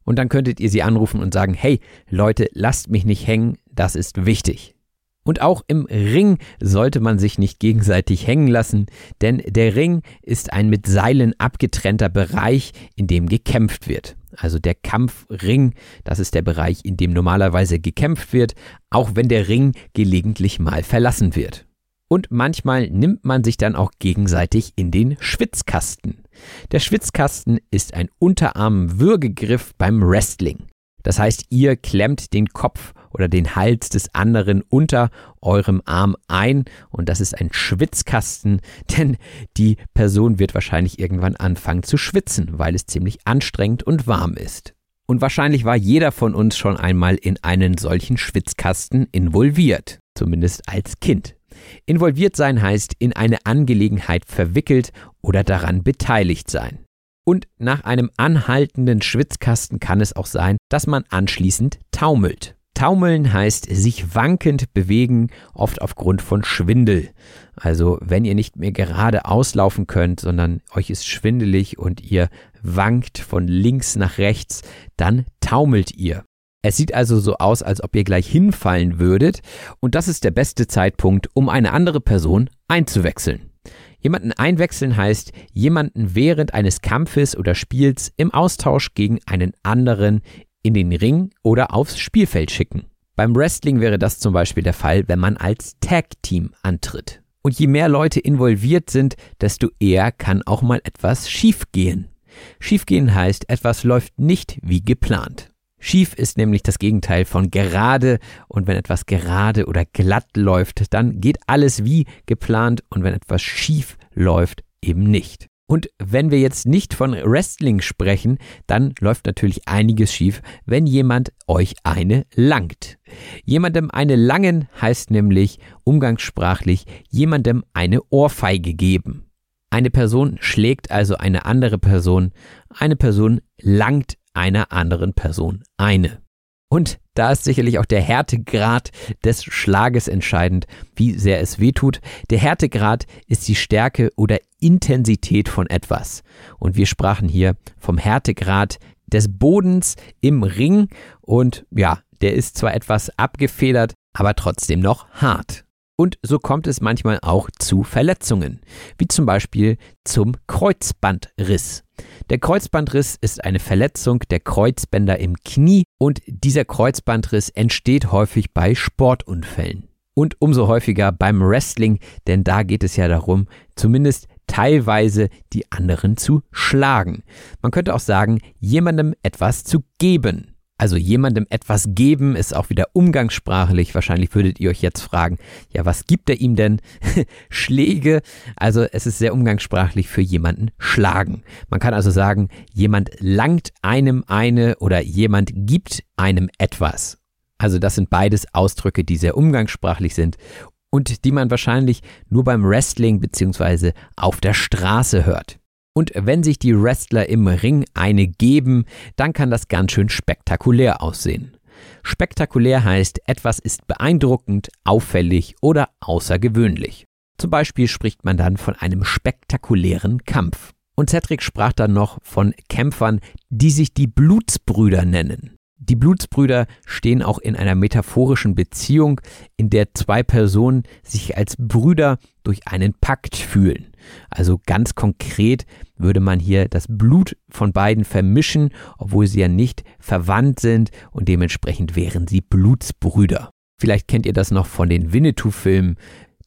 Und dann könntet ihr sie anrufen und sagen, hey Leute, lasst mich nicht hängen, das ist wichtig. Und auch im Ring sollte man sich nicht gegenseitig hängen lassen, denn der Ring ist ein mit Seilen abgetrennter Bereich, in dem gekämpft wird. Also der Kampfring, das ist der Bereich, in dem normalerweise gekämpft wird, auch wenn der Ring gelegentlich mal verlassen wird. Und manchmal nimmt man sich dann auch gegenseitig in den Schwitzkasten. Der Schwitzkasten ist ein Unterarm-Würgegriff beim Wrestling. Das heißt, ihr klemmt den Kopf oder den Hals des anderen unter eurem Arm ein und das ist ein Schwitzkasten, denn die Person wird wahrscheinlich irgendwann anfangen zu schwitzen, weil es ziemlich anstrengend und warm ist. Und wahrscheinlich war jeder von uns schon einmal in einen solchen Schwitzkasten involviert, zumindest als Kind. Involviert sein heißt in eine Angelegenheit verwickelt oder daran beteiligt sein. Und nach einem anhaltenden Schwitzkasten kann es auch sein, dass man anschließend taumelt. Taumeln heißt sich wankend bewegen, oft aufgrund von Schwindel. Also wenn ihr nicht mehr gerade auslaufen könnt, sondern euch ist schwindelig und ihr wankt von links nach rechts, dann taumelt ihr. Es sieht also so aus, als ob ihr gleich hinfallen würdet und das ist der beste Zeitpunkt, um eine andere Person einzuwechseln. Jemanden einwechseln heißt, jemanden während eines Kampfes oder Spiels im Austausch gegen einen anderen in den Ring oder aufs Spielfeld schicken. Beim Wrestling wäre das zum Beispiel der Fall, wenn man als Tag-Team antritt. Und je mehr Leute involviert sind, desto eher kann auch mal etwas schiefgehen. Schiefgehen heißt, etwas läuft nicht wie geplant. Schief ist nämlich das Gegenteil von gerade und wenn etwas gerade oder glatt läuft, dann geht alles wie geplant und wenn etwas schief läuft, eben nicht. Und wenn wir jetzt nicht von Wrestling sprechen, dann läuft natürlich einiges schief, wenn jemand euch eine langt. Jemandem eine langen heißt nämlich umgangssprachlich jemandem eine Ohrfeige geben. Eine Person schlägt also eine andere Person, eine Person langt einer anderen Person eine. Und da ist sicherlich auch der Härtegrad des Schlages entscheidend, wie sehr es wehtut. Der Härtegrad ist die Stärke oder Intensität von etwas. Und wir sprachen hier vom Härtegrad des Bodens im Ring. Und ja, der ist zwar etwas abgefedert, aber trotzdem noch hart. Und so kommt es manchmal auch zu Verletzungen, wie zum Beispiel zum Kreuzbandriss. Der Kreuzbandriss ist eine Verletzung der Kreuzbänder im Knie und dieser Kreuzbandriss entsteht häufig bei Sportunfällen. Und umso häufiger beim Wrestling, denn da geht es ja darum, zumindest teilweise die anderen zu schlagen. Man könnte auch sagen, jemandem etwas zu geben. Also jemandem etwas geben ist auch wieder umgangssprachlich. Wahrscheinlich würdet ihr euch jetzt fragen, ja, was gibt er ihm denn? Schläge. Also es ist sehr umgangssprachlich für jemanden schlagen. Man kann also sagen, jemand langt einem eine oder jemand gibt einem etwas. Also das sind beides Ausdrücke, die sehr umgangssprachlich sind und die man wahrscheinlich nur beim Wrestling bzw. auf der Straße hört. Und wenn sich die Wrestler im Ring eine geben, dann kann das ganz schön spektakulär aussehen. Spektakulär heißt, etwas ist beeindruckend, auffällig oder außergewöhnlich. Zum Beispiel spricht man dann von einem spektakulären Kampf. Und Cedric sprach dann noch von Kämpfern, die sich die Blutsbrüder nennen. Die Blutsbrüder stehen auch in einer metaphorischen Beziehung, in der zwei Personen sich als Brüder durch einen Pakt fühlen. Also ganz konkret würde man hier das Blut von beiden vermischen, obwohl sie ja nicht verwandt sind und dementsprechend wären sie Blutsbrüder. Vielleicht kennt ihr das noch von den Winnetou-Filmen,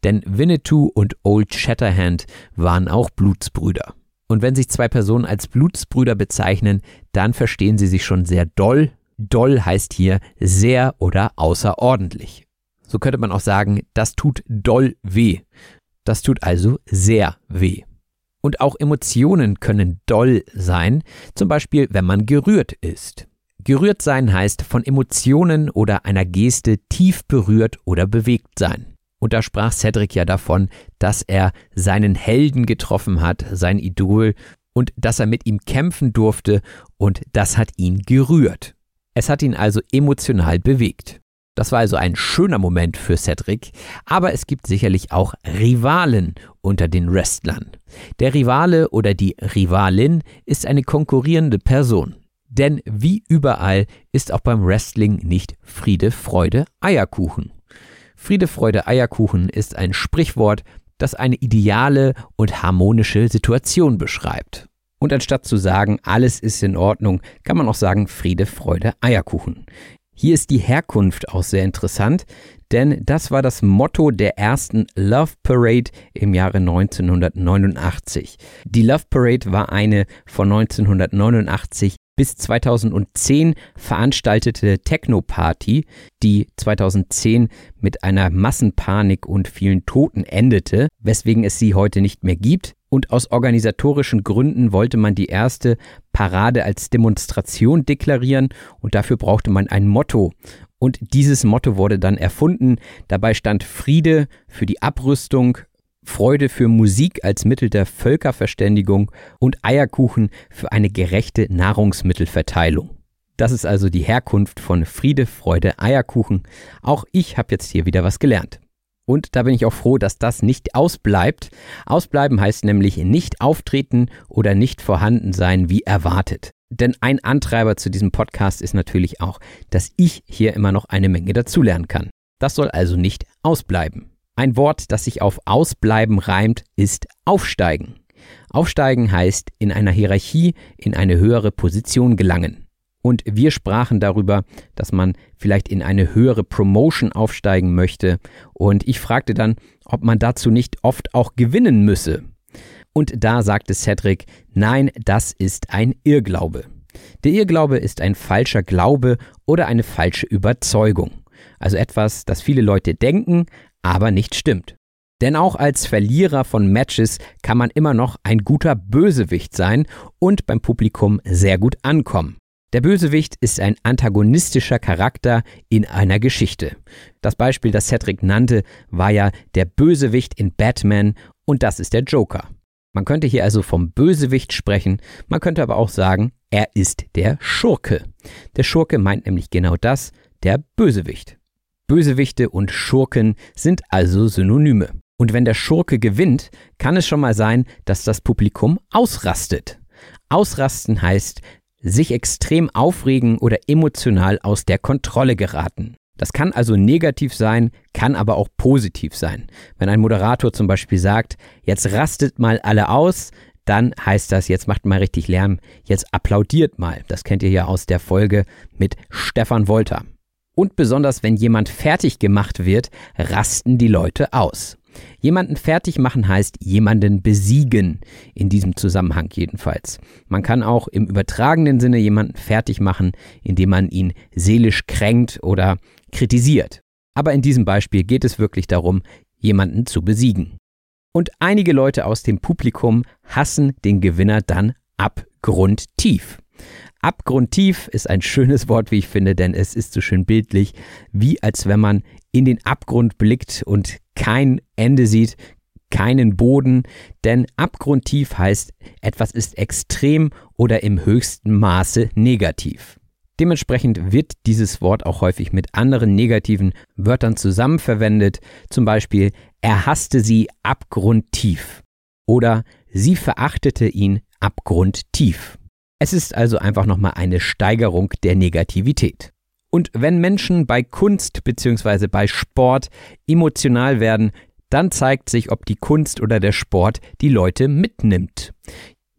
denn Winnetou und Old Shatterhand waren auch Blutsbrüder. Und wenn sich zwei Personen als Blutsbrüder bezeichnen, dann verstehen sie sich schon sehr doll. Doll heißt hier sehr oder außerordentlich. So könnte man auch sagen, das tut doll weh. Das tut also sehr weh. Und auch Emotionen können doll sein, zum Beispiel wenn man gerührt ist. Gerührt sein heißt von Emotionen oder einer Geste tief berührt oder bewegt sein. Und da sprach Cedric ja davon, dass er seinen Helden getroffen hat, sein Idol, und dass er mit ihm kämpfen durfte und das hat ihn gerührt. Es hat ihn also emotional bewegt. Das war also ein schöner Moment für Cedric, aber es gibt sicherlich auch Rivalen unter den Wrestlern. Der Rivale oder die Rivalin ist eine konkurrierende Person. Denn wie überall ist auch beim Wrestling nicht Friede, Freude, Eierkuchen. Friede, Freude, Eierkuchen ist ein Sprichwort, das eine ideale und harmonische Situation beschreibt. Und anstatt zu sagen, alles ist in Ordnung, kann man auch sagen Friede, Freude, Eierkuchen. Hier ist die Herkunft auch sehr interessant, denn das war das Motto der ersten Love Parade im Jahre 1989. Die Love Parade war eine von 1989 bis 2010 veranstaltete Techno-Party, die 2010 mit einer Massenpanik und vielen Toten endete, weswegen es sie heute nicht mehr gibt. Und aus organisatorischen Gründen wollte man die erste Parade als Demonstration deklarieren und dafür brauchte man ein Motto. Und dieses Motto wurde dann erfunden. Dabei stand Friede für die Abrüstung, Freude für Musik als Mittel der Völkerverständigung und Eierkuchen für eine gerechte Nahrungsmittelverteilung. Das ist also die Herkunft von Friede, Freude, Eierkuchen. Auch ich habe jetzt hier wieder was gelernt. Und da bin ich auch froh, dass das nicht ausbleibt. Ausbleiben heißt nämlich nicht auftreten oder nicht vorhanden sein wie erwartet. Denn ein Antreiber zu diesem Podcast ist natürlich auch, dass ich hier immer noch eine Menge dazulernen kann. Das soll also nicht ausbleiben. Ein Wort, das sich auf ausbleiben reimt, ist aufsteigen. Aufsteigen heißt in einer Hierarchie in eine höhere Position gelangen. Und wir sprachen darüber, dass man vielleicht in eine höhere Promotion aufsteigen möchte. Und ich fragte dann, ob man dazu nicht oft auch gewinnen müsse. Und da sagte Cedric, nein, das ist ein Irrglaube. Der Irrglaube ist ein falscher Glaube oder eine falsche Überzeugung. Also etwas, das viele Leute denken, aber nicht stimmt. Denn auch als Verlierer von Matches kann man immer noch ein guter Bösewicht sein und beim Publikum sehr gut ankommen. Der Bösewicht ist ein antagonistischer Charakter in einer Geschichte. Das Beispiel, das Cedric nannte, war ja der Bösewicht in Batman und das ist der Joker. Man könnte hier also vom Bösewicht sprechen, man könnte aber auch sagen, er ist der Schurke. Der Schurke meint nämlich genau das, der Bösewicht. Bösewichte und Schurken sind also Synonyme. Und wenn der Schurke gewinnt, kann es schon mal sein, dass das Publikum ausrastet. Ausrasten heißt sich extrem aufregen oder emotional aus der Kontrolle geraten. Das kann also negativ sein, kann aber auch positiv sein. Wenn ein Moderator zum Beispiel sagt, jetzt rastet mal alle aus, dann heißt das, jetzt macht mal richtig Lärm, jetzt applaudiert mal. Das kennt ihr ja aus der Folge mit Stefan Wolter. Und besonders wenn jemand fertig gemacht wird, rasten die Leute aus. Jemanden fertig machen heißt jemanden besiegen, in diesem Zusammenhang jedenfalls. Man kann auch im übertragenen Sinne jemanden fertig machen, indem man ihn seelisch kränkt oder kritisiert. Aber in diesem Beispiel geht es wirklich darum, jemanden zu besiegen. Und einige Leute aus dem Publikum hassen den Gewinner dann abgrundtief. Abgrundtief ist ein schönes Wort, wie ich finde, denn es ist so schön bildlich, wie als wenn man in den Abgrund blickt und kein Ende sieht, keinen Boden, denn abgrundtief heißt, etwas ist extrem oder im höchsten Maße negativ. Dementsprechend wird dieses Wort auch häufig mit anderen negativen Wörtern zusammenverwendet, zum Beispiel er hasste sie abgrundtief oder sie verachtete ihn abgrundtief. Es ist also einfach nochmal eine Steigerung der Negativität. Und wenn Menschen bei Kunst bzw. bei Sport emotional werden, dann zeigt sich, ob die Kunst oder der Sport die Leute mitnimmt.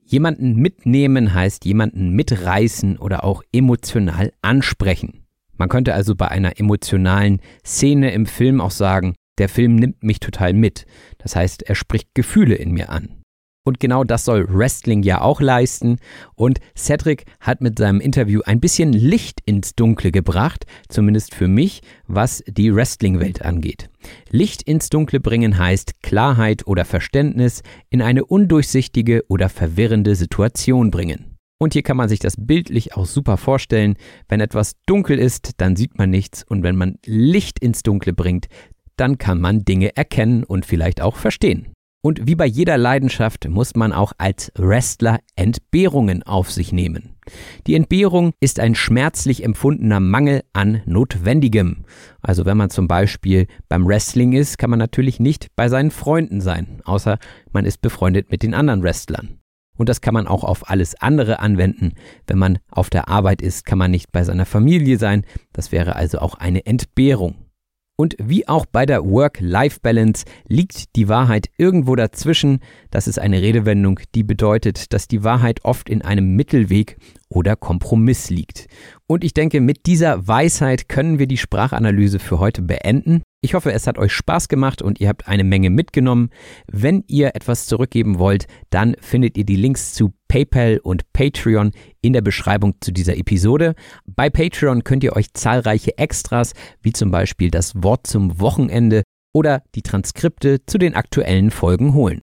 Jemanden mitnehmen heißt jemanden mitreißen oder auch emotional ansprechen. Man könnte also bei einer emotionalen Szene im Film auch sagen, der Film nimmt mich total mit. Das heißt, er spricht Gefühle in mir an. Und genau das soll Wrestling ja auch leisten. Und Cedric hat mit seinem Interview ein bisschen Licht ins Dunkle gebracht, zumindest für mich, was die Wrestling-Welt angeht. Licht ins Dunkle bringen heißt Klarheit oder Verständnis in eine undurchsichtige oder verwirrende Situation bringen. Und hier kann man sich das bildlich auch super vorstellen. Wenn etwas dunkel ist, dann sieht man nichts. Und wenn man Licht ins Dunkle bringt, dann kann man Dinge erkennen und vielleicht auch verstehen. Und wie bei jeder Leidenschaft muss man auch als Wrestler Entbehrungen auf sich nehmen. Die Entbehrung ist ein schmerzlich empfundener Mangel an Notwendigem. Also wenn man zum Beispiel beim Wrestling ist, kann man natürlich nicht bei seinen Freunden sein, außer man ist befreundet mit den anderen Wrestlern. Und das kann man auch auf alles andere anwenden. Wenn man auf der Arbeit ist, kann man nicht bei seiner Familie sein. Das wäre also auch eine Entbehrung. Und wie auch bei der Work-Life-Balance liegt die Wahrheit irgendwo dazwischen. Das ist eine Redewendung, die bedeutet, dass die Wahrheit oft in einem Mittelweg oder Kompromiss liegt. Und ich denke, mit dieser Weisheit können wir die Sprachanalyse für heute beenden. Ich hoffe, es hat euch Spaß gemacht und ihr habt eine Menge mitgenommen. Wenn ihr etwas zurückgeben wollt, dann findet ihr die Links zu PayPal und Patreon in der Beschreibung zu dieser Episode. Bei Patreon könnt ihr euch zahlreiche Extras, wie zum Beispiel das Wort zum Wochenende oder die Transkripte zu den aktuellen Folgen holen.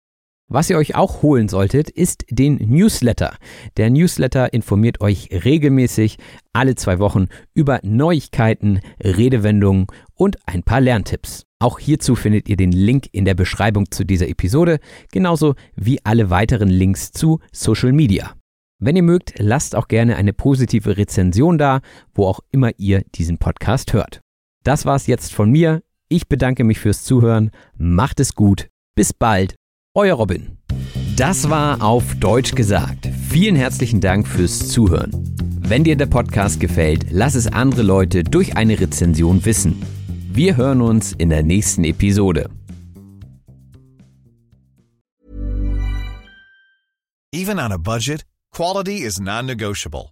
Was ihr euch auch holen solltet, ist den Newsletter. Der Newsletter informiert euch regelmäßig alle zwei Wochen über Neuigkeiten, Redewendungen und ein paar Lerntipps. Auch hierzu findet ihr den Link in der Beschreibung zu dieser Episode, genauso wie alle weiteren Links zu Social Media. Wenn ihr mögt, lasst auch gerne eine positive Rezension da, wo auch immer ihr diesen Podcast hört. Das war's jetzt von mir. Ich bedanke mich fürs Zuhören. Macht es gut. Bis bald. Euer Robin. Das war auf Deutsch gesagt. Vielen herzlichen Dank fürs Zuhören. Wenn dir der Podcast gefällt, lass es andere Leute durch eine Rezension wissen. Wir hören uns in der nächsten Episode. Even on a budget, quality is non-negotiable.